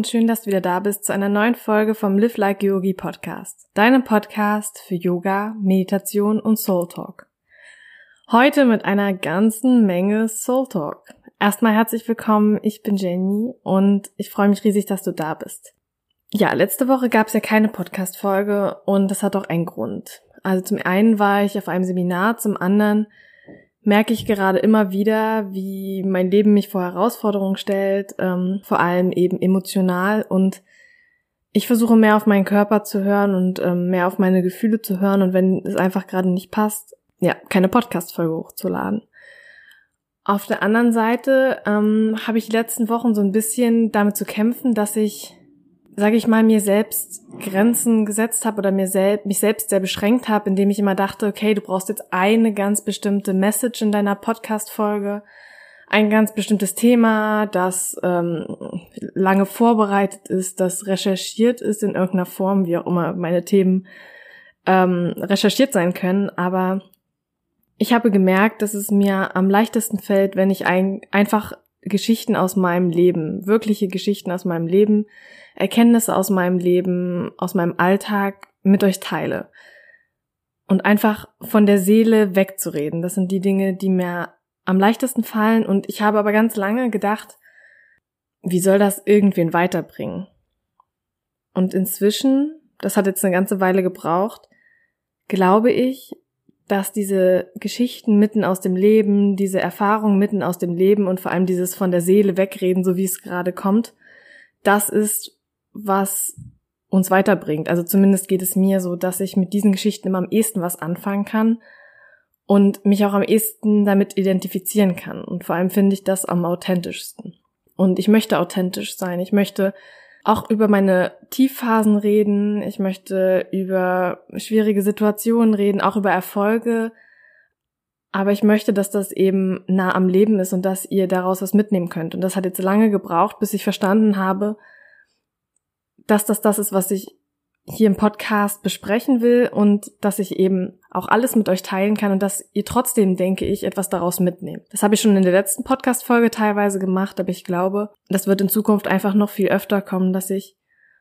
Und schön, dass du wieder da bist zu einer neuen Folge vom Live Like Yogi Podcast. Deinem Podcast für Yoga, Meditation und Soul Talk. Heute mit einer ganzen Menge Soul Talk. Erstmal herzlich willkommen, ich bin Jenny und ich freue mich riesig, dass du da bist. Ja, letzte Woche gab es ja keine Podcast-Folge und das hat auch einen Grund. Also zum einen war ich auf einem Seminar, zum anderen merke ich gerade immer wieder, wie mein Leben mich vor Herausforderungen stellt, ähm, vor allem eben emotional und ich versuche mehr auf meinen Körper zu hören und ähm, mehr auf meine Gefühle zu hören und wenn es einfach gerade nicht passt, ja, keine Podcast-Folge hochzuladen. Auf der anderen Seite ähm, habe ich die letzten Wochen so ein bisschen damit zu kämpfen, dass ich sage ich mal, mir selbst Grenzen gesetzt habe oder mir sel mich selbst sehr beschränkt habe, indem ich immer dachte, okay, du brauchst jetzt eine ganz bestimmte Message in deiner Podcast-Folge, ein ganz bestimmtes Thema, das ähm, lange vorbereitet ist, das recherchiert ist in irgendeiner Form, wie auch immer meine Themen ähm, recherchiert sein können. Aber ich habe gemerkt, dass es mir am leichtesten fällt, wenn ich ein, einfach Geschichten aus meinem Leben, wirkliche Geschichten aus meinem Leben, Erkenntnisse aus meinem Leben, aus meinem Alltag mit euch teile. Und einfach von der Seele wegzureden. Das sind die Dinge, die mir am leichtesten fallen. Und ich habe aber ganz lange gedacht, wie soll das irgendwen weiterbringen? Und inzwischen, das hat jetzt eine ganze Weile gebraucht, glaube ich, dass diese Geschichten mitten aus dem Leben, diese Erfahrungen mitten aus dem Leben und vor allem dieses von der Seele wegreden, so wie es gerade kommt, das ist, was uns weiterbringt. Also zumindest geht es mir so, dass ich mit diesen Geschichten immer am ehesten was anfangen kann und mich auch am ehesten damit identifizieren kann. Und vor allem finde ich das am authentischsten. Und ich möchte authentisch sein. Ich möchte auch über meine Tiefphasen reden. Ich möchte über schwierige Situationen reden, auch über Erfolge. Aber ich möchte, dass das eben nah am Leben ist und dass ihr daraus was mitnehmen könnt. Und das hat jetzt lange gebraucht, bis ich verstanden habe, dass das das ist, was ich hier im Podcast besprechen will und dass ich eben auch alles mit euch teilen kann und dass ihr trotzdem, denke ich, etwas daraus mitnehmt. Das habe ich schon in der letzten Podcast-Folge teilweise gemacht, aber ich glaube, das wird in Zukunft einfach noch viel öfter kommen, dass ich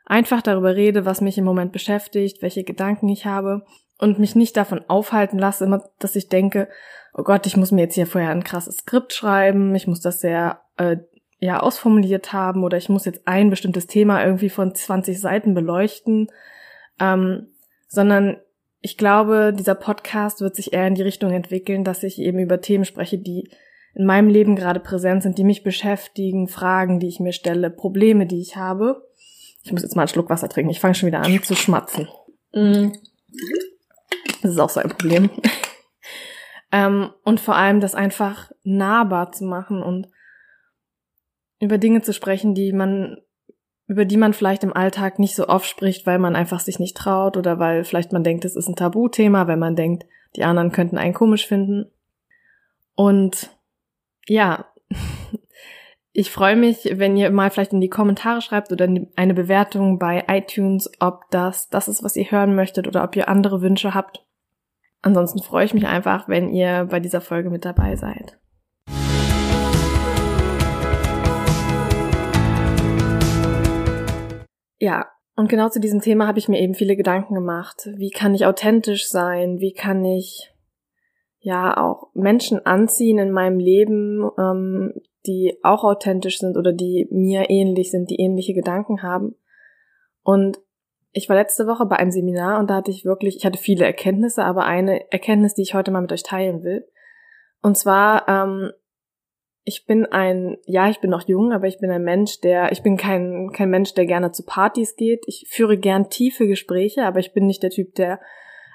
einfach darüber rede, was mich im Moment beschäftigt, welche Gedanken ich habe und mich nicht davon aufhalten lasse, immer, dass ich denke, oh Gott, ich muss mir jetzt hier vorher ein krasses Skript schreiben, ich muss das sehr äh, ja ausformuliert haben oder ich muss jetzt ein bestimmtes Thema irgendwie von 20 Seiten beleuchten ähm, sondern ich glaube, dieser Podcast wird sich eher in die Richtung entwickeln, dass ich eben über Themen spreche, die in meinem Leben gerade präsent sind, die mich beschäftigen, Fragen, die ich mir stelle, Probleme, die ich habe. Ich muss jetzt mal einen Schluck Wasser trinken. Ich fange schon wieder an zu schmatzen. Mm. Das ist auch so ein Problem. ähm, und vor allem das einfach nahbar zu machen und über Dinge zu sprechen, die man über die man vielleicht im Alltag nicht so oft spricht, weil man einfach sich nicht traut oder weil vielleicht man denkt, es ist ein Tabuthema, weil man denkt, die anderen könnten einen komisch finden. Und ja, ich freue mich, wenn ihr mal vielleicht in die Kommentare schreibt oder eine Bewertung bei iTunes, ob das das ist, was ihr hören möchtet oder ob ihr andere Wünsche habt. Ansonsten freue ich mich einfach, wenn ihr bei dieser Folge mit dabei seid. Ja, und genau zu diesem Thema habe ich mir eben viele Gedanken gemacht. Wie kann ich authentisch sein? Wie kann ich ja auch Menschen anziehen in meinem Leben, ähm, die auch authentisch sind oder die mir ähnlich sind, die ähnliche Gedanken haben. Und ich war letzte Woche bei einem Seminar und da hatte ich wirklich, ich hatte viele Erkenntnisse, aber eine Erkenntnis, die ich heute mal mit euch teilen will. Und zwar ähm, ich bin ein, ja, ich bin noch jung, aber ich bin ein Mensch, der, ich bin kein, kein Mensch, der gerne zu Partys geht. Ich führe gern tiefe Gespräche, aber ich bin nicht der Typ, der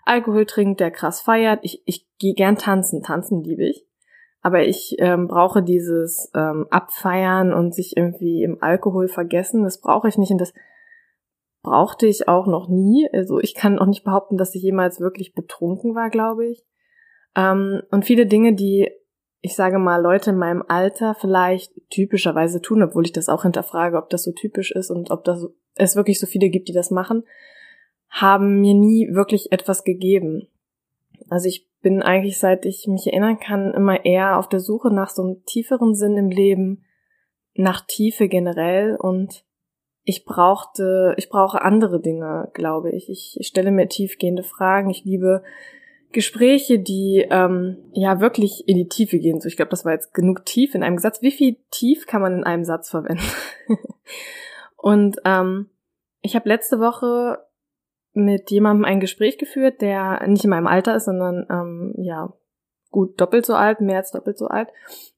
Alkohol trinkt, der krass feiert. Ich, ich gehe gern tanzen, tanzen liebe ich. Aber ich ähm, brauche dieses ähm, Abfeiern und sich irgendwie im Alkohol vergessen, das brauche ich nicht und das brauchte ich auch noch nie. Also ich kann auch nicht behaupten, dass ich jemals wirklich betrunken war, glaube ich. Ähm, und viele Dinge, die ich sage mal, Leute in meinem Alter vielleicht typischerweise tun, obwohl ich das auch hinterfrage, ob das so typisch ist und ob das, es wirklich so viele gibt, die das machen, haben mir nie wirklich etwas gegeben. Also ich bin eigentlich, seit ich mich erinnern kann, immer eher auf der Suche nach so einem tieferen Sinn im Leben, nach Tiefe generell und ich brauchte, ich brauche andere Dinge, glaube ich. Ich, ich stelle mir tiefgehende Fragen. Ich liebe Gespräche, die ähm, ja wirklich in die Tiefe gehen. So, ich glaube, das war jetzt genug tief in einem Satz. Wie viel tief kann man in einem Satz verwenden? Und ähm, ich habe letzte Woche mit jemandem ein Gespräch geführt, der nicht in meinem Alter ist, sondern ähm, ja gut doppelt so alt, mehr als doppelt so alt.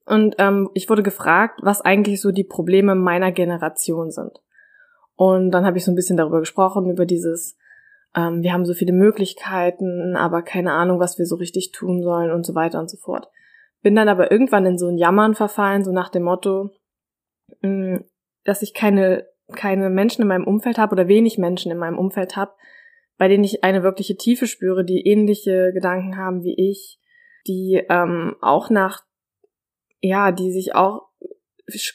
Und ähm, ich wurde gefragt, was eigentlich so die Probleme meiner Generation sind. Und dann habe ich so ein bisschen darüber gesprochen, über dieses, ähm, wir haben so viele Möglichkeiten, aber keine Ahnung, was wir so richtig tun sollen und so weiter und so fort. Bin dann aber irgendwann in so ein Jammern verfallen, so nach dem Motto, mh, mm, dass ich keine, keine Menschen in meinem Umfeld habe oder wenig Menschen in meinem Umfeld habe, bei denen ich eine wirkliche Tiefe spüre, die ähnliche Gedanken haben wie ich, die ähm, auch nach, ja, die sich auch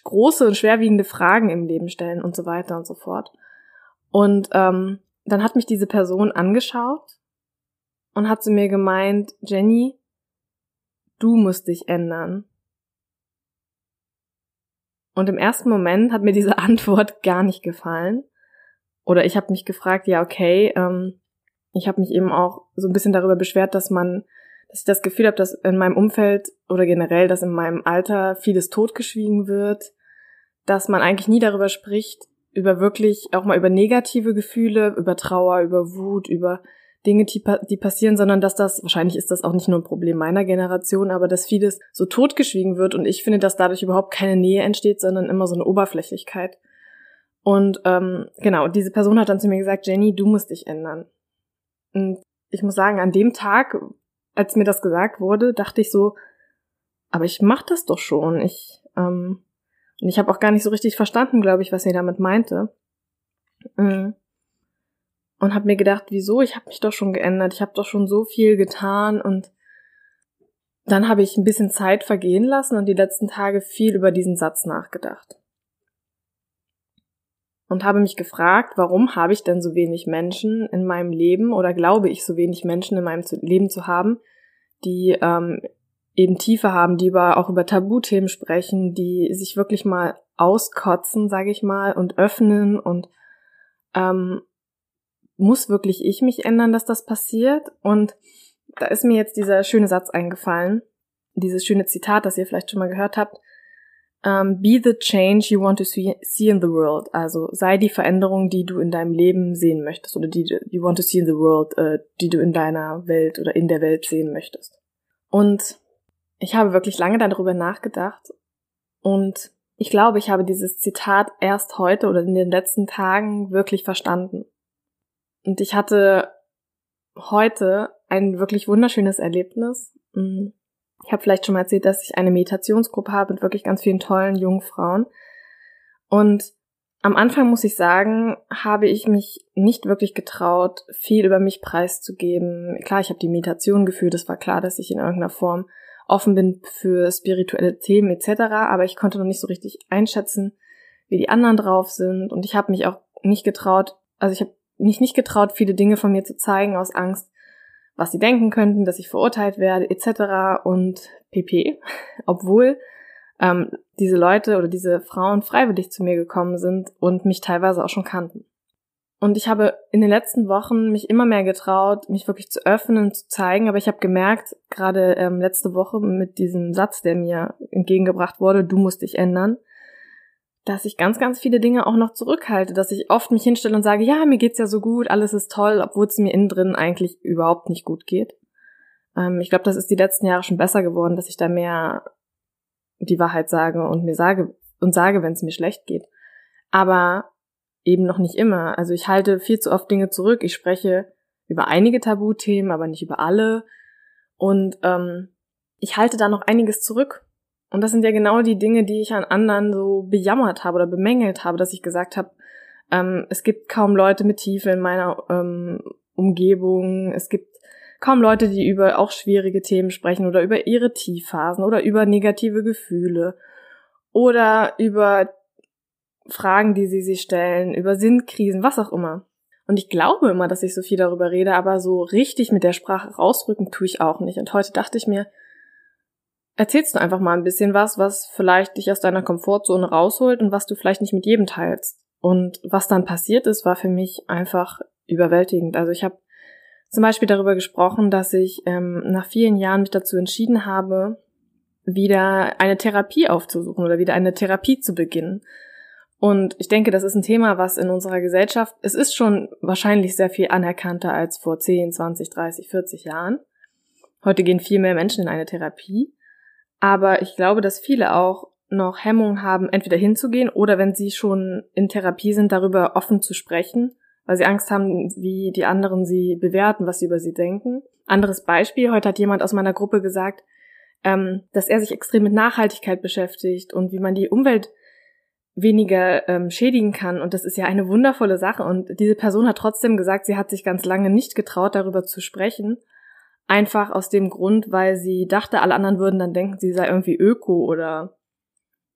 große und schwerwiegende Fragen im Leben stellen und so weiter und so fort. Und ähm, dann hat mich diese Person angeschaut und hat zu mir gemeint, Jenny, du musst dich ändern. Und im ersten Moment hat mir diese Antwort gar nicht gefallen. Oder ich habe mich gefragt, ja, okay, ähm, ich habe mich eben auch so ein bisschen darüber beschwert, dass man, dass ich das Gefühl habe, dass in meinem Umfeld oder generell, dass in meinem Alter vieles totgeschwiegen wird, dass man eigentlich nie darüber spricht, über wirklich auch mal über negative Gefühle, über Trauer, über Wut, über Dinge, die, die passieren, sondern dass das, wahrscheinlich ist das auch nicht nur ein Problem meiner Generation, aber dass vieles so totgeschwiegen wird und ich finde, dass dadurch überhaupt keine Nähe entsteht, sondern immer so eine Oberflächlichkeit. Und ähm, genau, diese Person hat dann zu mir gesagt, Jenny, du musst dich ändern. Und ich muss sagen, an dem Tag, als mir das gesagt wurde, dachte ich so, aber ich mach das doch schon. Ich, ähm, und ich habe auch gar nicht so richtig verstanden, glaube ich, was sie damit meinte. Mm. Und habe mir gedacht, wieso? Ich habe mich doch schon geändert. Ich habe doch schon so viel getan und dann habe ich ein bisschen Zeit vergehen lassen und die letzten Tage viel über diesen Satz nachgedacht und habe mich gefragt, warum habe ich denn so wenig Menschen in meinem Leben oder glaube ich so wenig Menschen in meinem Leben zu haben, die ähm, eben Tiefe haben, die über, auch über Tabuthemen sprechen, die sich wirklich mal auskotzen, sage ich mal, und öffnen und ähm, muss wirklich ich mich ändern, dass das passiert? Und da ist mir jetzt dieser schöne Satz eingefallen, dieses schöne Zitat, das ihr vielleicht schon mal gehört habt. Um, ähm, be the change you want to see, see in the world. Also sei die Veränderung, die du in deinem Leben sehen möchtest oder die you want to see in the world, äh, die du in deiner Welt oder in der Welt sehen möchtest. Und ich habe wirklich lange darüber nachgedacht und ich glaube, ich habe dieses Zitat erst heute oder in den letzten Tagen wirklich verstanden. Und ich hatte heute ein wirklich wunderschönes Erlebnis. Mm. Ich habe vielleicht schon mal erzählt, dass ich eine Meditationsgruppe habe mit wirklich ganz vielen tollen jungen Frauen. Und am Anfang muss ich sagen, habe ich mich nicht wirklich getraut, viel über mich preiszugeben. Klar, ich habe die Meditation gefühlt, es war klar, dass ich in irgendeiner Form offen bin für spirituelle Themen etc., aber ich konnte noch nicht so richtig einschätzen, wie die anderen drauf sind und ich habe mich auch nicht getraut, also ich habe mich nicht getraut, viele Dinge von mir zu zeigen aus Angst, was sie denken könnten, dass ich verurteilt werde, etc. und pp. Obwohl ähm, diese Leute oder diese Frauen freiwillig zu mir gekommen sind und mich teilweise auch schon kannten. Und ich habe in den letzten Wochen mich immer mehr getraut, mich wirklich zu öffnen, zu zeigen. Aber ich habe gemerkt, gerade ähm, letzte Woche mit diesem Satz, der mir entgegengebracht wurde, du musst dich ändern, dass ich ganz, ganz viele Dinge auch noch zurückhalte, dass ich oft mich hinstelle und sage, ja, mir geht's ja so gut, alles ist toll, obwohl es mir innen drin eigentlich überhaupt nicht gut geht. Ähm, ich glaube, das ist die letzten Jahre schon besser geworden, dass ich da mehr die Wahrheit sage und mir sage und sage, wenn es mir schlecht geht. Aber eben noch nicht immer. Also ich halte viel zu oft Dinge zurück. Ich spreche über einige Tabuthemen, aber nicht über alle. Und ähm, ich halte da noch einiges zurück. Und das sind ja genau die Dinge, die ich an anderen so bejammert habe oder bemängelt habe, dass ich gesagt habe, ähm, es gibt kaum Leute mit Tiefe in meiner ähm, Umgebung. Es gibt kaum Leute, die über auch schwierige Themen sprechen oder über ihre Tiefphasen oder über negative Gefühle oder über Fragen, die sie sich stellen, über Sinnkrisen, was auch immer. Und ich glaube immer, dass ich so viel darüber rede, aber so richtig mit der Sprache rausrücken tue ich auch nicht. Und heute dachte ich mir, erzählst du einfach mal ein bisschen was, was vielleicht dich aus deiner Komfortzone rausholt und was du vielleicht nicht mit jedem teilst. Und was dann passiert ist, war für mich einfach überwältigend. Also ich habe zum Beispiel darüber gesprochen, dass ich ähm, nach vielen Jahren mich dazu entschieden habe, wieder eine Therapie aufzusuchen oder wieder eine Therapie zu beginnen. Und ich denke, das ist ein Thema, was in unserer Gesellschaft, es ist schon wahrscheinlich sehr viel anerkannter als vor 10, 20, 30, 40 Jahren. Heute gehen viel mehr Menschen in eine Therapie. Aber ich glaube, dass viele auch noch Hemmungen haben, entweder hinzugehen oder wenn sie schon in Therapie sind, darüber offen zu sprechen, weil sie Angst haben, wie die anderen sie bewerten, was sie über sie denken. Anderes Beispiel, heute hat jemand aus meiner Gruppe gesagt, ähm, dass er sich extrem mit Nachhaltigkeit beschäftigt und wie man die Umwelt weniger ähm, schädigen kann. Und das ist ja eine wundervolle Sache. Und diese Person hat trotzdem gesagt, sie hat sich ganz lange nicht getraut, darüber zu sprechen. Einfach aus dem Grund, weil sie dachte, alle anderen würden dann denken, sie sei irgendwie öko oder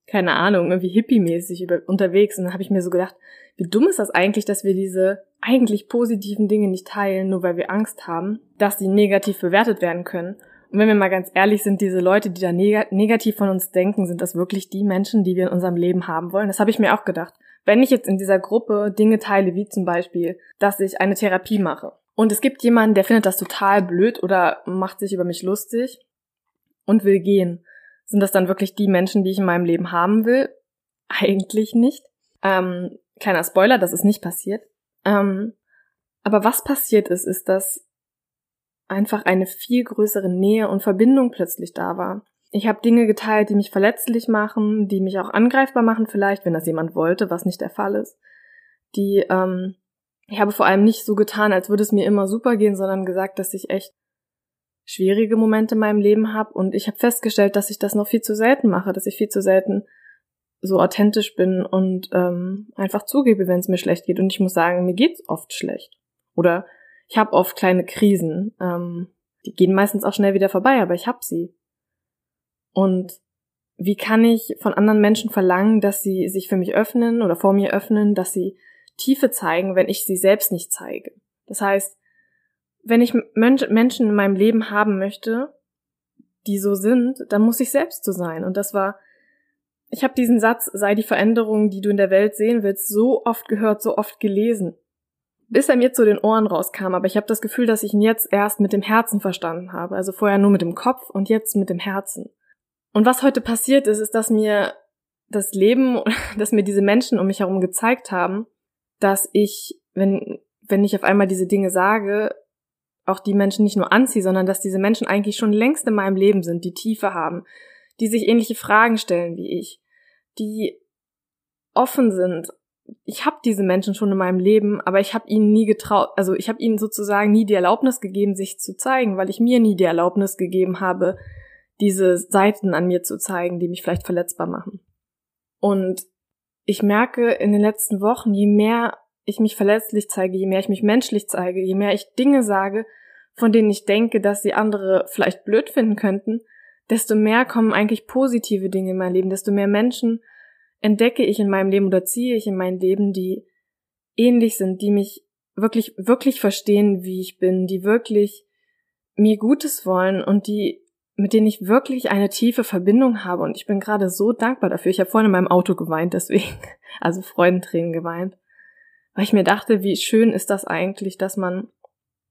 keine Ahnung, irgendwie hippie-mäßig unterwegs. Und dann habe ich mir so gedacht, wie dumm ist das eigentlich, dass wir diese eigentlich positiven Dinge nicht teilen, nur weil wir Angst haben, dass die negativ bewertet werden können. Und wenn wir mal ganz ehrlich sind, diese Leute, die da neg negativ von uns denken, sind das wirklich die Menschen, die wir in unserem Leben haben wollen? Das habe ich mir auch gedacht. Wenn ich jetzt in dieser Gruppe Dinge teile, wie zum Beispiel, dass ich eine Therapie mache, und es gibt jemanden, der findet das total blöd oder macht sich über mich lustig und will gehen, sind das dann wirklich die Menschen, die ich in meinem Leben haben will? Eigentlich nicht. Ähm, kleiner Spoiler, das ist nicht passiert. Ähm, aber was passiert ist, ist, dass einfach eine viel größere Nähe und Verbindung plötzlich da war. Ich habe Dinge geteilt, die mich verletzlich machen, die mich auch angreifbar machen vielleicht, wenn das jemand wollte, was nicht der Fall ist. Die, ähm, ich habe vor allem nicht so getan, als würde es mir immer super gehen, sondern gesagt, dass ich echt schwierige Momente in meinem Leben habe und ich habe festgestellt, dass ich das noch viel zu selten mache, dass ich viel zu selten so authentisch bin und ähm, einfach zugebe, wenn es mir schlecht geht. Und ich muss sagen, mir geht's oft schlecht. Oder ich habe oft kleine Krisen. Ähm, die gehen meistens auch schnell wieder vorbei, aber ich habe sie. Und wie kann ich von anderen Menschen verlangen, dass sie sich für mich öffnen oder vor mir öffnen, dass sie Tiefe zeigen, wenn ich sie selbst nicht zeige? Das heißt, wenn ich Menschen in meinem Leben haben möchte, die so sind, dann muss ich selbst so sein. Und das war, ich habe diesen Satz, sei die Veränderung, die du in der Welt sehen willst, so oft gehört, so oft gelesen bis er mir zu den Ohren rauskam, aber ich habe das Gefühl, dass ich ihn jetzt erst mit dem Herzen verstanden habe. Also vorher nur mit dem Kopf und jetzt mit dem Herzen. Und was heute passiert ist, ist, dass mir das Leben, dass mir diese Menschen um mich herum gezeigt haben, dass ich, wenn, wenn ich auf einmal diese Dinge sage, auch die Menschen nicht nur anziehe, sondern dass diese Menschen eigentlich schon längst in meinem Leben sind, die Tiefe haben, die sich ähnliche Fragen stellen wie ich, die offen sind ich habe diese Menschen schon in meinem Leben, aber ich habe ihnen nie getraut, also ich habe ihnen sozusagen nie die Erlaubnis gegeben, sich zu zeigen, weil ich mir nie die Erlaubnis gegeben habe, diese Seiten an mir zu zeigen, die mich vielleicht verletzbar machen. Und ich merke in den letzten Wochen, je mehr ich mich verletzlich zeige, je mehr ich mich menschlich zeige, je mehr ich Dinge sage, von denen ich denke, dass sie andere vielleicht blöd finden könnten, desto mehr kommen eigentlich positive Dinge in mein Leben, desto mehr Menschen entdecke ich in meinem Leben oder ziehe ich in mein Leben, die ähnlich sind, die mich wirklich, wirklich verstehen, wie ich bin, die wirklich mir Gutes wollen und die, mit denen ich wirklich eine tiefe Verbindung habe. Und ich bin gerade so dankbar dafür. Ich habe vorhin in meinem Auto geweint, deswegen, also Freudentränen geweint. Weil ich mir dachte, wie schön ist das eigentlich, dass man,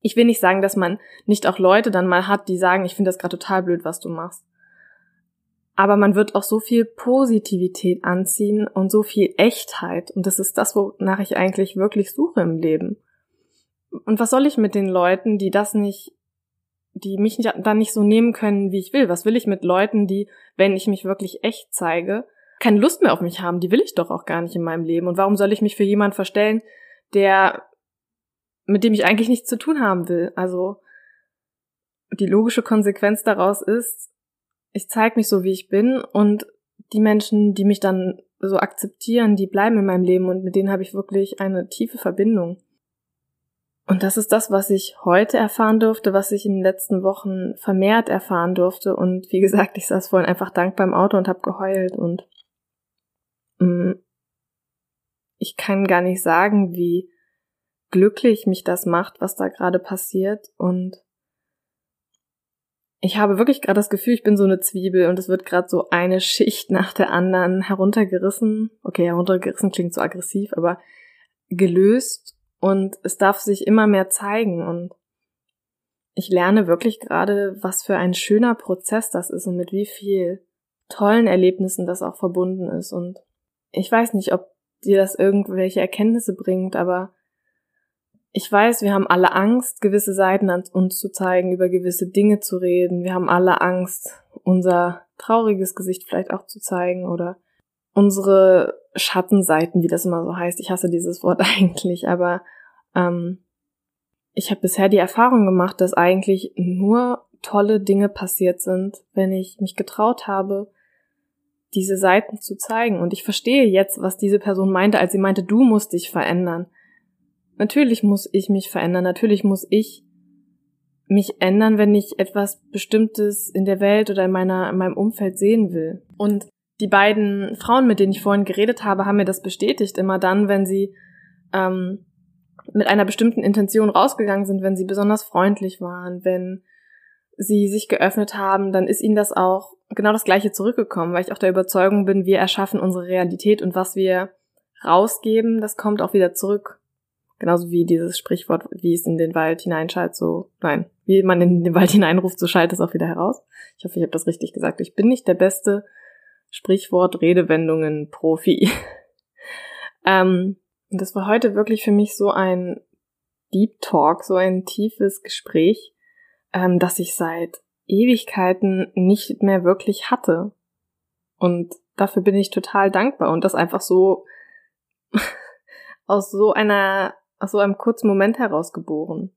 ich will nicht sagen, dass man nicht auch Leute dann mal hat, die sagen, ich finde das gerade total blöd, was du machst aber man wird auch so viel Positivität anziehen und so viel Echtheit. Und das ist das, wonach ich eigentlich wirklich suche im Leben. Und was soll ich mit den Leuten, die das nicht, die mich dann nicht so nehmen können, wie ich will? Was will ich mit Leuten, die, wenn ich mich wirklich echt zeige, keine Lust mehr auf mich haben? Die will ich doch auch gar nicht in meinem Leben. Und warum soll ich mich für jemanden verstellen, der, mit dem ich eigentlich nichts zu tun haben will? Also, die logische Konsequenz daraus ist, ich zeige mich so, wie ich bin und die Menschen, die mich dann so akzeptieren, die bleiben in meinem Leben und mit denen habe ich wirklich eine tiefe Verbindung. Und das ist das, was ich heute erfahren durfte, was ich in den letzten Wochen vermehrt erfahren durfte. Und wie gesagt, ich saß vorhin einfach dankbar im Auto und habe geheult und mh, mm, ich kann gar nicht sagen, wie glücklich mich das macht, was da gerade passiert und ich habe wirklich gerade das Gefühl, ich bin so eine Zwiebel und es wird gerade so eine Schicht nach der anderen heruntergerissen. Okay, heruntergerissen klingt so aggressiv, aber gelöst und es darf sich immer mehr zeigen und ich lerne wirklich gerade, was für ein schöner Prozess das ist und mit wie viel tollen Erlebnissen das auch verbunden ist und ich weiß nicht, ob dir das irgendwelche Erkenntnisse bringt, aber ich weiß, wir haben alle Angst, gewisse Seiten an uns zu zeigen, über gewisse Dinge zu reden. Wir haben alle Angst, unser trauriges Gesicht vielleicht auch zu zeigen oder unsere Schattenseiten, wie das immer so heißt. Ich hasse dieses Wort eigentlich, aber ähm, ich habe bisher die Erfahrung gemacht, dass eigentlich nur tolle Dinge passiert sind, wenn ich mich getraut habe, diese Seiten zu zeigen. Und ich verstehe jetzt, was diese Person meinte, als sie meinte, du musst dich verändern. Natürlich muss ich mich verändern, natürlich muss ich mich ändern, wenn ich etwas Bestimmtes in der Welt oder in, meiner, in meinem Umfeld sehen will. Und die beiden Frauen, mit denen ich vorhin geredet habe, haben mir das bestätigt. Immer dann, wenn sie ähm, mit einer bestimmten Intention rausgegangen sind, wenn sie besonders freundlich waren, wenn sie sich geöffnet haben, dann ist ihnen das auch genau das Gleiche zurückgekommen, weil ich auch der Überzeugung bin, wir erschaffen unsere Realität und was wir rausgeben, das kommt auch wieder zurück. Genauso wie dieses Sprichwort, wie es in den Wald hineinschallt, so, nein, wie man in den Wald hineinruft, so schallt es auch wieder heraus. Ich hoffe, ich habe das richtig gesagt. Ich bin nicht der beste Sprichwort, Redewendungen, Profi. ähm, und das war heute wirklich für mich so ein Deep Talk, so ein tiefes Gespräch, ähm, das ich seit Ewigkeiten nicht mehr wirklich hatte. Und dafür bin ich total dankbar und das einfach so aus so einer aus so einem kurzen Moment herausgeboren.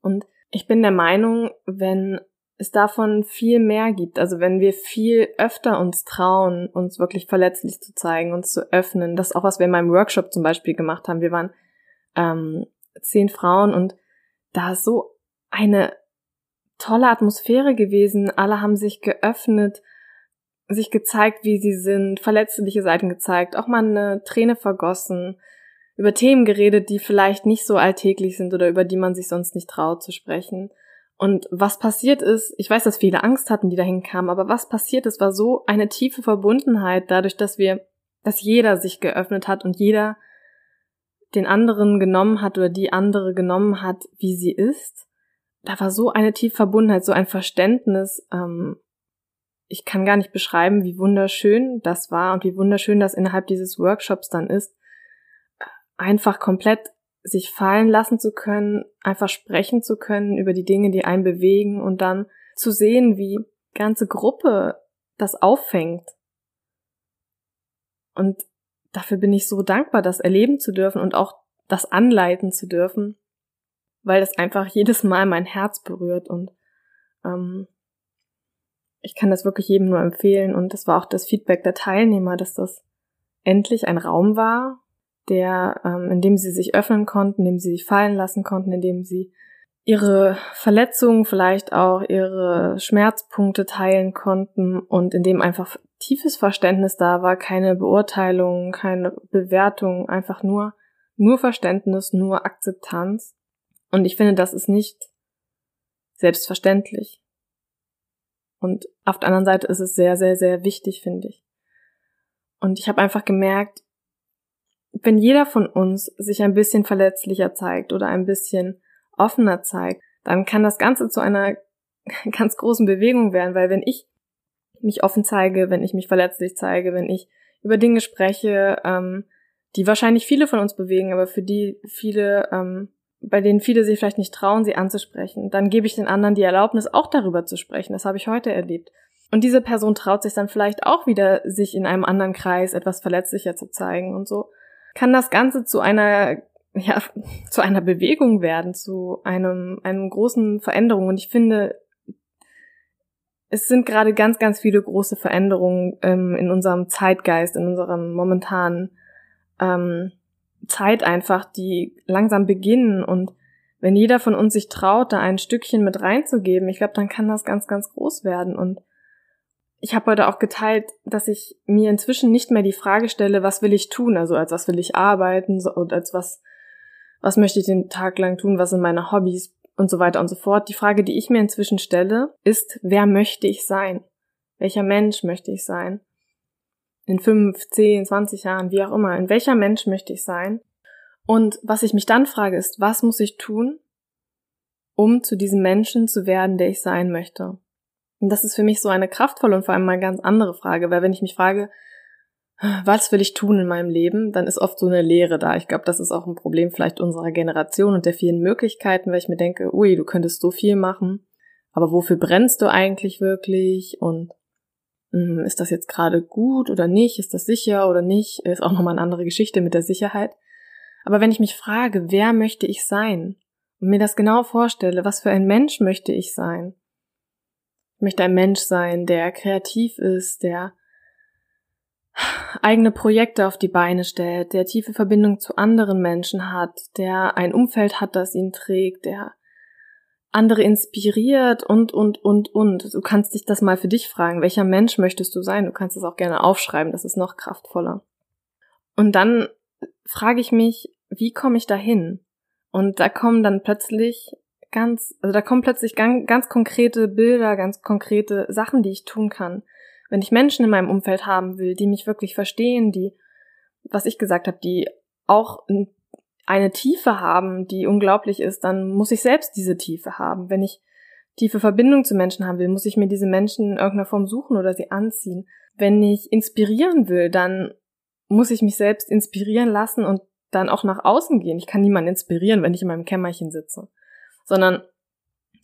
Und ich bin der Meinung, wenn es davon viel mehr gibt, also wenn wir viel öfter uns trauen, uns wirklich verletzlich zu zeigen, uns zu öffnen, das ist auch was wir in meinem Workshop zum Beispiel gemacht haben. Wir waren ähm, zehn Frauen und da ist so eine tolle Atmosphäre gewesen. Alle haben sich geöffnet, sich gezeigt, wie sie sind, verletzliche Seiten gezeigt, auch mal eine Träne vergossen, über Themen geredet, die vielleicht nicht so alltäglich sind oder über die man sich sonst nicht traut zu sprechen. Und was passiert ist, ich weiß, dass viele Angst hatten, die dahin kamen, aber was passiert ist, war so eine tiefe Verbundenheit dadurch, dass wir, dass jeder sich geöffnet hat und jeder den anderen genommen hat oder die andere genommen hat, wie sie ist. Da war so eine tiefe Verbundenheit, so ein Verständnis. Ähm, ich kann gar nicht beschreiben, wie wunderschön das war und wie wunderschön das innerhalb dieses Workshops dann ist, einfach komplett sich fallen lassen zu können, einfach sprechen zu können über die Dinge, die einen bewegen und dann zu sehen, wie ganze Gruppe das auffängt. Und dafür bin ich so dankbar, das erleben zu dürfen und auch das anleiten zu dürfen, weil das einfach jedes Mal mein Herz berührt und ähm, ich kann das wirklich jedem nur empfehlen und das war auch das Feedback der Teilnehmer, dass das endlich ein Raum war, der, ähm, in dem sie sich öffnen konnten, in dem sie sich fallen lassen konnten, in dem sie ihre Verletzungen, vielleicht auch ihre Schmerzpunkte teilen konnten und in dem einfach tiefes Verständnis da war, keine Beurteilung, keine Bewertung, einfach nur, nur Verständnis, nur Akzeptanz. Und ich finde, das ist nicht selbstverständlich. Und auf der anderen Seite ist es sehr, sehr, sehr wichtig, finde ich. Und ich habe einfach gemerkt, wenn jeder von uns sich ein bisschen verletzlicher zeigt oder ein bisschen offener zeigt, dann kann das Ganze zu einer ganz großen Bewegung werden, weil wenn ich mich offen zeige, wenn ich mich verletzlich zeige, wenn ich über Dinge spreche, ähm, die wahrscheinlich viele von uns bewegen, aber für die viele, ähm, bei denen viele sich vielleicht nicht trauen, sie anzusprechen, dann gebe ich den anderen die Erlaubnis, auch darüber zu sprechen. Das habe ich heute erlebt. Und diese Person traut sich dann vielleicht auch wieder, sich in einem anderen Kreis etwas verletzlicher zu zeigen und so kann das Ganze zu einer ja, zu einer Bewegung werden, zu einem, einem großen Veränderung. Und ich finde, es sind gerade ganz, ganz viele große Veränderungen ähm, in unserem Zeitgeist, in unserem momentanen ähm, Zeit einfach, die langsam beginnen. Und wenn jeder von uns sich traut, da ein Stückchen mit reinzugeben, ich glaube, dann kann das ganz, ganz groß werden. Und ich habe heute auch geteilt, dass ich mir inzwischen nicht mehr die Frage stelle, was will ich tun, also als was will ich arbeiten und als was, was möchte ich den Tag lang tun, was sind meine Hobbys, und so weiter und so fort. Die Frage, die ich mir inzwischen stelle, ist, wer möchte ich sein? Welcher Mensch möchte ich sein? In fünf, zehn, zwanzig Jahren, wie auch immer. In welcher Mensch möchte ich sein? Und was ich mich dann frage, ist, was muss ich tun, um zu diesem Menschen zu werden, der ich sein möchte? Und das ist für mich so eine kraftvolle und vor allem mal ganz andere Frage, weil wenn ich mich frage, was will ich tun in meinem Leben, dann ist oft so eine Leere da. Ich glaube, das ist auch ein Problem vielleicht unserer Generation und der vielen Möglichkeiten, weil ich mir denke, ui, du könntest so viel machen, aber wofür brennst du eigentlich wirklich und hm, ist das jetzt gerade gut oder nicht, ist das sicher oder nicht, ist auch nochmal eine andere Geschichte mit der Sicherheit. Aber wenn ich mich frage, wer möchte ich sein und mir das genau vorstelle, was für ein Mensch möchte ich sein? Möchte ein Mensch sein, der kreativ ist, der eigene Projekte auf die Beine stellt, der tiefe Verbindung zu anderen Menschen hat, der ein Umfeld hat, das ihn trägt, der andere inspiriert und, und, und, und. Du kannst dich das mal für dich fragen. Welcher Mensch möchtest du sein? Du kannst es auch gerne aufschreiben. Das ist noch kraftvoller. Und dann frage ich mich, wie komme ich dahin? Und da kommen dann plötzlich ganz, also da kommen plötzlich ganz, ganz konkrete Bilder, ganz konkrete Sachen, die ich tun kann wenn ich Menschen in meinem Umfeld haben will, die mich wirklich verstehen, die, was ich gesagt habe, die auch eine Tiefe haben, die unglaublich ist, dann muss ich selbst diese Tiefe haben. Wenn ich tiefe Verbindung zu Menschen haben will, muss ich mir diese Menschen in irgendeiner Form suchen oder sie anziehen. Wenn ich inspirieren will, dann muss ich mich selbst inspirieren lassen und dann auch nach außen gehen. Ich kann niemanden inspirieren, wenn ich in meinem Kämmerchen sitze, sondern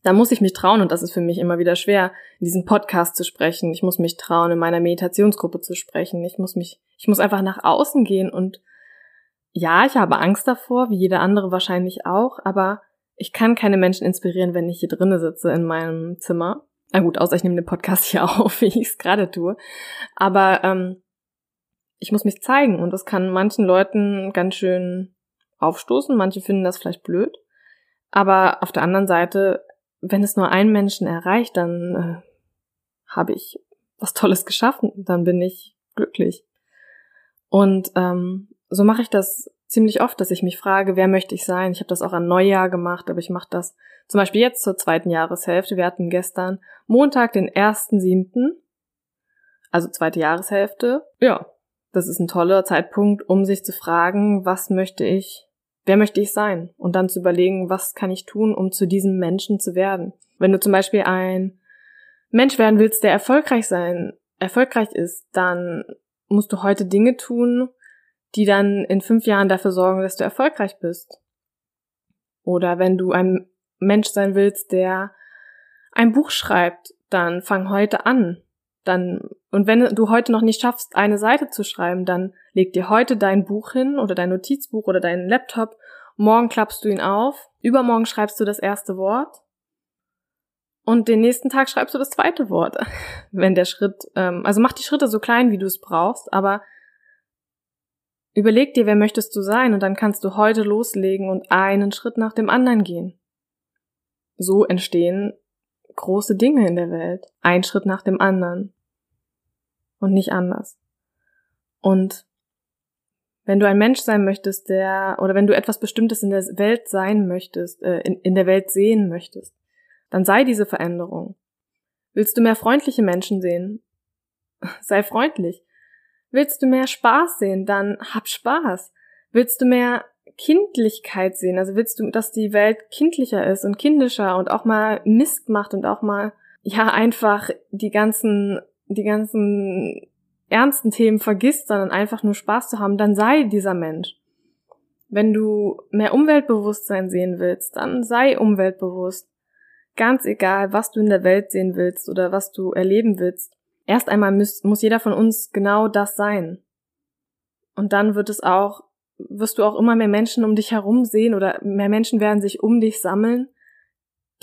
da muss ich mich trauen, und das ist für mich immer wieder schwer, in diesem Podcast zu sprechen. Ich muss mich trauen, in meiner Meditationsgruppe zu sprechen. Ich muss mich, ich muss einfach nach außen gehen und ja, ich habe Angst davor, wie jeder andere wahrscheinlich auch, aber ich kann keine Menschen inspirieren, wenn ich hier drinnen sitze in meinem Zimmer. Na gut, außer ich nehme den Podcast hier auf, wie ich es gerade tue. Aber ähm, ich muss mich zeigen und das kann manchen Leuten ganz schön aufstoßen. Manche finden das vielleicht blöd. Aber auf der anderen Seite wenn es nur einen Menschen erreicht, dann äh, habe ich was Tolles geschaffen, dann bin ich glücklich. Und ähm, so mache ich das ziemlich oft, dass ich mich frage, wer möchte ich sein? Ich habe das auch an Neujahr gemacht, aber ich mache das zum Beispiel jetzt zur zweiten Jahreshälfte. Wir hatten gestern Montag, den ersten siebten, also zweite Jahreshälfte. Ja, das ist ein toller Zeitpunkt, um sich zu fragen, was möchte ich wer möchte ich sein? Und dann zu überlegen, was kann ich tun, um zu diesem Menschen zu werden. Wenn du zum Beispiel ein Mensch werden willst, der erfolgreich sein, erfolgreich ist, dann musst du heute Dinge tun, die dann in fünf Jahren dafür sorgen, dass du erfolgreich bist. Oder wenn du ein Mensch sein willst, der ein Buch schreibt, dann fang heute an. Dann, und wenn du heute noch nicht schaffst, eine Seite zu schreiben, dann leg dir heute dein Buch hin oder dein Notizbuch oder deinen Laptop. Morgen klappst du ihn auf. Übermorgen schreibst du das erste Wort. Und den nächsten Tag schreibst du das zweite Wort. Wenn der Schritt, ähm, also mach die Schritte so klein, wie du es brauchst, aber überleg dir, wer möchtest du sein und dann kannst du heute loslegen und einen Schritt nach dem anderen gehen. So entstehen große Dinge in der Welt. Ein Schritt nach dem anderen. Und nicht anders. Und wenn du ein Mensch sein möchtest, der, oder wenn du etwas Bestimmtes in der Welt sein möchtest, äh, in, in der Welt sehen möchtest, dann sei diese Veränderung. Willst du mehr freundliche Menschen sehen? Sei freundlich. Willst du mehr Spaß sehen? Dann hab Spaß. Willst du mehr Kindlichkeit sehen? Also willst du, dass die Welt kindlicher ist und kindischer und auch mal Mist macht und auch mal, ja, einfach die ganzen, die ganzen ernsten Themen vergisst, sondern einfach nur Spaß zu haben, dann sei dieser Mensch. Wenn du mehr Umweltbewusstsein sehen willst, dann sei umweltbewusst. Ganz egal, was du in der Welt sehen willst oder was du erleben willst. Erst einmal muss, muss jeder von uns genau das sein. Und dann wird es auch wirst du auch immer mehr Menschen um dich herum sehen oder mehr Menschen werden sich um dich sammeln,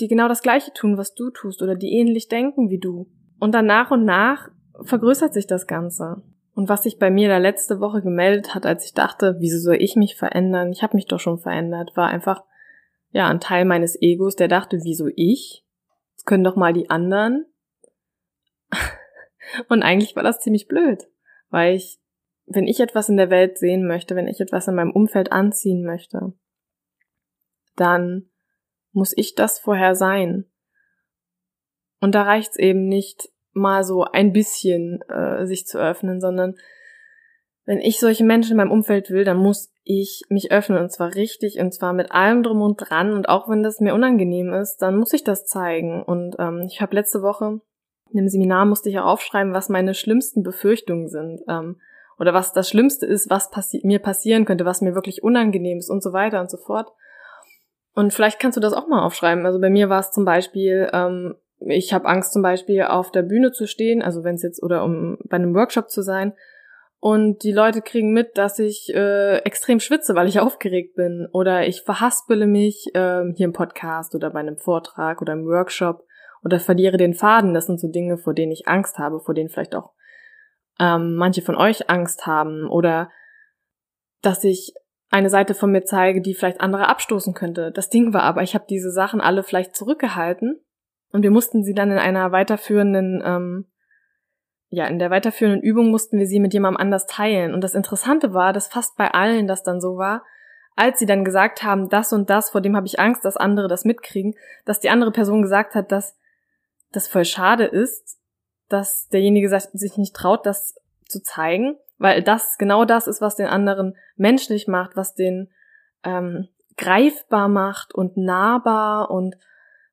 die genau das Gleiche tun, was du tust oder die ähnlich denken wie du. Und dann nach und nach vergrößert sich das Ganze. Und was sich bei mir da letzte Woche gemeldet hat, als ich dachte, wieso soll ich mich verändern? Ich habe mich doch schon verändert, war einfach ja ein Teil meines Egos, der dachte, wieso ich? Das können doch mal die anderen. Und eigentlich war das ziemlich blöd, weil ich wenn ich etwas in der Welt sehen möchte, wenn ich etwas in meinem Umfeld anziehen möchte, dann muss ich das vorher sein? Und da reicht's eben nicht mal so ein bisschen äh, sich zu öffnen, sondern wenn ich solche Menschen in meinem Umfeld will, dann muss ich mich öffnen und zwar richtig und zwar mit allem drum und dran und auch wenn das mir unangenehm ist, dann muss ich das zeigen. Und ähm, ich habe letzte Woche in einem Seminar musste ich auch aufschreiben, was meine schlimmsten Befürchtungen sind ähm, oder was das Schlimmste ist, was passi mir passieren könnte, was mir wirklich unangenehm ist und so weiter und so fort. Und vielleicht kannst du das auch mal aufschreiben. Also bei mir war es zum Beispiel, ähm, ich habe Angst zum Beispiel auf der Bühne zu stehen, also wenn es jetzt oder um bei einem Workshop zu sein und die Leute kriegen mit, dass ich äh, extrem schwitze, weil ich aufgeregt bin oder ich verhaspele mich äh, hier im Podcast oder bei einem Vortrag oder im Workshop oder verliere den Faden. Das sind so Dinge, vor denen ich Angst habe, vor denen vielleicht auch ähm, manche von euch Angst haben oder dass ich eine Seite von mir zeige, die vielleicht andere abstoßen könnte. Das Ding war aber, ich habe diese Sachen alle vielleicht zurückgehalten und wir mussten sie dann in einer weiterführenden, ähm, ja, in der weiterführenden Übung mussten wir sie mit jemandem anders teilen. Und das Interessante war, dass fast bei allen das dann so war, als sie dann gesagt haben, das und das, vor dem habe ich Angst, dass andere das mitkriegen, dass die andere Person gesagt hat, dass das voll schade ist, dass derjenige sich nicht traut, das zu zeigen, weil das genau das ist, was den anderen menschlich macht, was den ähm, greifbar macht und nahbar und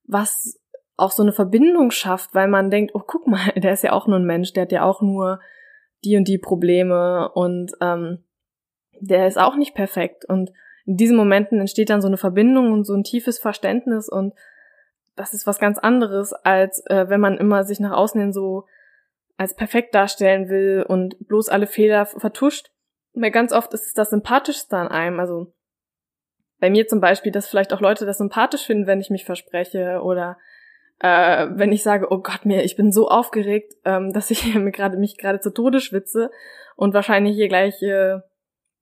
was auch so eine Verbindung schafft, weil man denkt, oh guck mal, der ist ja auch nur ein Mensch, der hat ja auch nur die und die Probleme und ähm, der ist auch nicht perfekt. Und in diesen Momenten entsteht dann so eine Verbindung und so ein tiefes Verständnis und das ist was ganz anderes, als äh, wenn man immer sich nach außen hin so als perfekt darstellen will und bloß alle Fehler vertuscht. Weil ganz oft ist es das Sympathischste an einem. Also bei mir zum Beispiel, dass vielleicht auch Leute das sympathisch finden, wenn ich mich verspreche oder äh, wenn ich sage, oh Gott, mir, ich bin so aufgeregt, ähm, dass ich mir gerade mich gerade zu Tode schwitze und wahrscheinlich hier gleich, äh,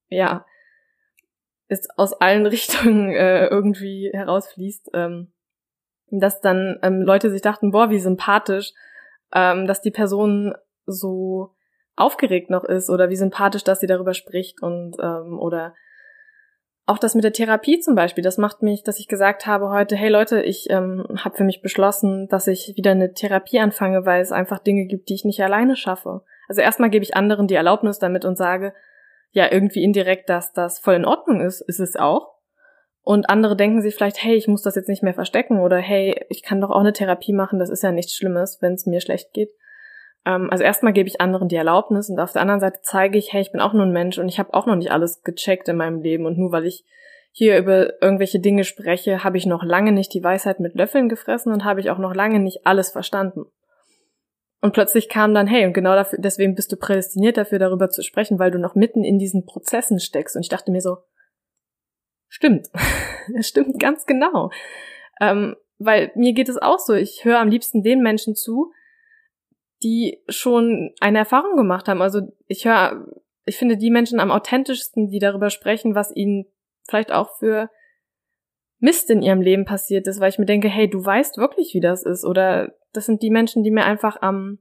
ja, ist aus allen Richtungen äh, irgendwie herausfließt, ähm, dass dann ähm, Leute sich dachten, boah, wie sympathisch, ähm, dass die Person so aufgeregt noch ist oder wie sympathisch, dass sie darüber spricht und ähm, oder auch das mit der Therapie zum Beispiel, das macht mich, dass ich gesagt habe heute, hey Leute, ich ähm, habe für mich beschlossen, dass ich wieder eine Therapie anfange, weil es einfach Dinge gibt, die ich nicht alleine schaffe. Also erstmal gebe ich anderen die Erlaubnis damit und sage, ja, irgendwie indirekt, dass das voll in Ordnung ist, ist es auch. Und andere denken sich vielleicht, hey, ich muss das jetzt nicht mehr verstecken oder hey, ich kann doch auch eine Therapie machen, das ist ja nichts Schlimmes, wenn es mir schlecht geht. Ähm, also erstmal gebe ich anderen die Erlaubnis und auf der anderen Seite zeige ich, hey, ich bin auch nur ein Mensch und ich habe auch noch nicht alles gecheckt in meinem Leben und nur weil ich hier über irgendwelche Dinge spreche, habe ich noch lange nicht die Weisheit mit Löffeln gefressen und habe ich auch noch lange nicht alles verstanden. Und plötzlich kam dann, hey, und genau dafür, deswegen bist du prädestiniert dafür, darüber zu sprechen, weil du noch mitten in diesen Prozessen steckst. Und ich dachte mir so, stimmt. Es stimmt ganz genau. Ähm, weil mir geht es auch so. Ich höre am liebsten den Menschen zu, die schon eine Erfahrung gemacht haben. Also ich höre, ich finde die Menschen am authentischsten, die darüber sprechen, was ihnen vielleicht auch für Mist in ihrem Leben passiert ist, weil ich mir denke, hey, du weißt wirklich, wie das ist. Oder das sind die Menschen, die mir einfach am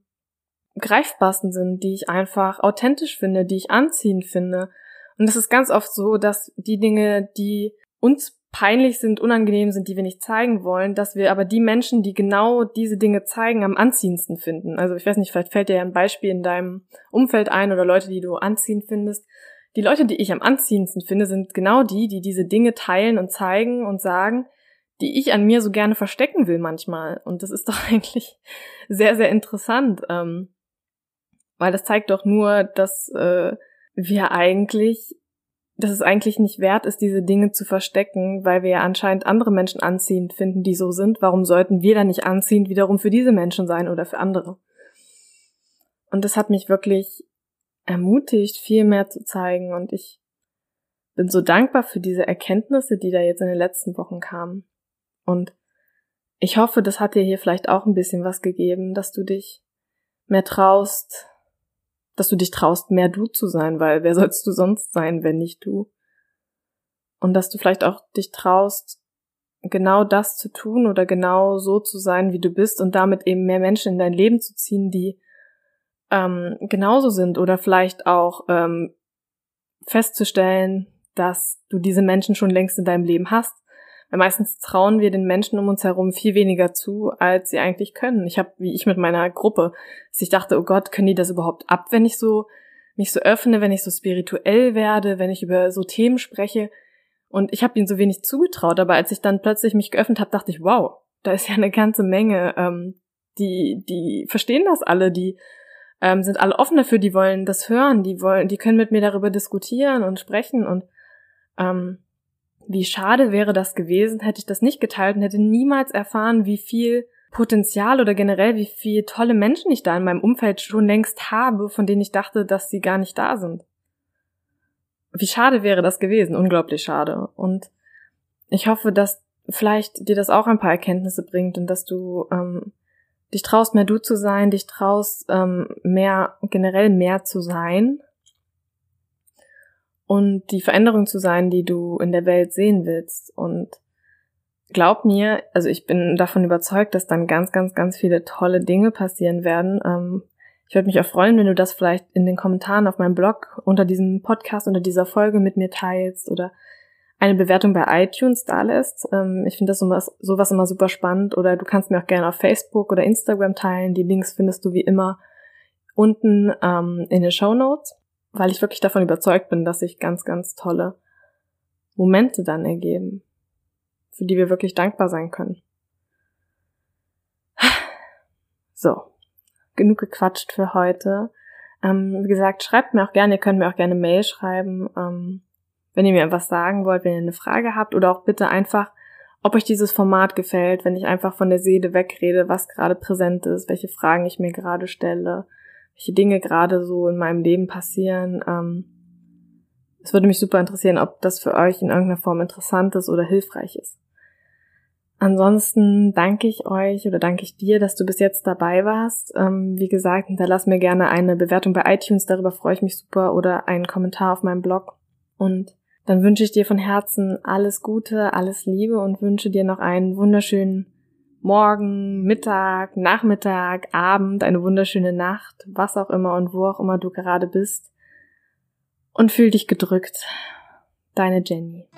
greifbarsten sind, die ich einfach authentisch finde, die ich anziehend finde. Und das ist ganz oft so, dass die Dinge, die uns peinlich sind, unangenehm sind, die wir nicht zeigen wollen, dass wir aber die Menschen, die genau diese Dinge zeigen, am anziehendsten finden. Also ich weiß nicht, vielleicht fällt dir ja ein Beispiel in deinem Umfeld ein oder Leute, die du anziehend findest. Die Leute, die ich am anziehendsten finde, sind genau die, die diese Dinge teilen und zeigen und sagen, die ich an mir so gerne verstecken will manchmal. Und das ist doch eigentlich sehr, sehr interessant, ähm, weil das zeigt doch nur, dass äh, wir eigentlich dass es eigentlich nicht wert ist, diese Dinge zu verstecken, weil wir ja anscheinend andere Menschen anziehend finden, die so sind. Warum sollten wir dann nicht anziehend wiederum für diese Menschen sein oder für andere? Und das hat mich wirklich ermutigt, viel mehr zu zeigen und ich bin so dankbar für diese Erkenntnisse, die da jetzt in den letzten Wochen kamen. Und ich hoffe, das hat dir hier vielleicht auch ein bisschen was gegeben, dass du dich mehr traust, dass du dich traust, mehr du zu sein, weil wer sollst du sonst sein, wenn nicht du? Und dass du vielleicht auch dich traust, genau das zu tun oder genau so zu sein, wie du bist und damit eben mehr Menschen in dein Leben zu ziehen, die ähm, genauso sind oder vielleicht auch ähm, festzustellen, dass du diese Menschen schon längst in deinem Leben hast. Weil meistens trauen wir den Menschen um uns herum viel weniger zu, als sie eigentlich können. Ich habe, wie ich mit meiner Gruppe, dass ich dachte, oh Gott, können die das überhaupt ab, wenn ich so mich so öffne, wenn ich so spirituell werde, wenn ich über so Themen spreche. Und ich habe ihnen so wenig zugetraut, aber als ich dann plötzlich mich geöffnet habe, dachte ich, wow, da ist ja eine ganze Menge. Ähm, die, die verstehen das alle, die ähm, sind alle offen dafür, die wollen das hören, die wollen, die können mit mir darüber diskutieren und sprechen und ähm, wie schade wäre das gewesen, hätte ich das nicht geteilt und hätte niemals erfahren, wie viel Potenzial oder generell wie viel tolle Menschen ich da in meinem Umfeld schon längst habe, von denen ich dachte, dass sie gar nicht da sind. Wie schade wäre das gewesen, unglaublich schade. Und ich hoffe, dass vielleicht dir das auch ein paar Erkenntnisse bringt und dass du ähm, dich traust, mehr du zu sein, dich traust, ähm, mehr, generell mehr zu sein und die Veränderung zu sein, die du in der Welt sehen willst. Und glaub mir, also ich bin davon überzeugt, dass dann ganz, ganz, ganz viele tolle Dinge passieren werden. Ähm, ich würde mich auch freuen, wenn du das vielleicht in den Kommentaren auf meinem Blog unter diesem Podcast, unter dieser Folge mit mir teilst oder eine Bewertung bei iTunes da lässt. Ähm, ich finde das sowas, sowas immer super spannend. Oder du kannst mir auch gerne auf Facebook oder Instagram teilen. Die Links findest du wie immer unten ähm, in den Show Notes weil ich wirklich davon überzeugt bin, dass sich ganz, ganz tolle Momente dann ergeben, für die wir wirklich dankbar sein können. So, genug gequatscht für heute. Ähm, wie gesagt, schreibt mir auch gerne, ihr könnt mir auch gerne Mail schreiben, ähm, wenn ihr mir was sagen wollt, wenn ihr eine Frage habt oder auch bitte einfach, ob euch dieses Format gefällt, wenn ich einfach von der Seele wegrede, was gerade präsent ist, welche Fragen ich mir gerade stelle, welche Dinge gerade so in meinem Leben passieren. Ähm, es würde mich super interessieren, ob das für euch in irgendeiner Form interessant ist oder hilfreich ist. Ansonsten danke ich euch oder danke ich dir, dass du bis jetzt dabei warst. Ähm, wie gesagt, hinterlass mir gerne eine Bewertung bei iTunes, darüber freue ich mich super, oder einen Kommentar auf meinem Blog. Und dann wünsche ich dir von Herzen alles Gute, alles Liebe und wünsche dir noch einen wunderschönen Morgen, Mittag, Nachmittag, Abend, eine wunderschöne Nacht, was auch immer und wo auch immer du gerade bist. Und fühl dich gedrückt. Deine Jenny.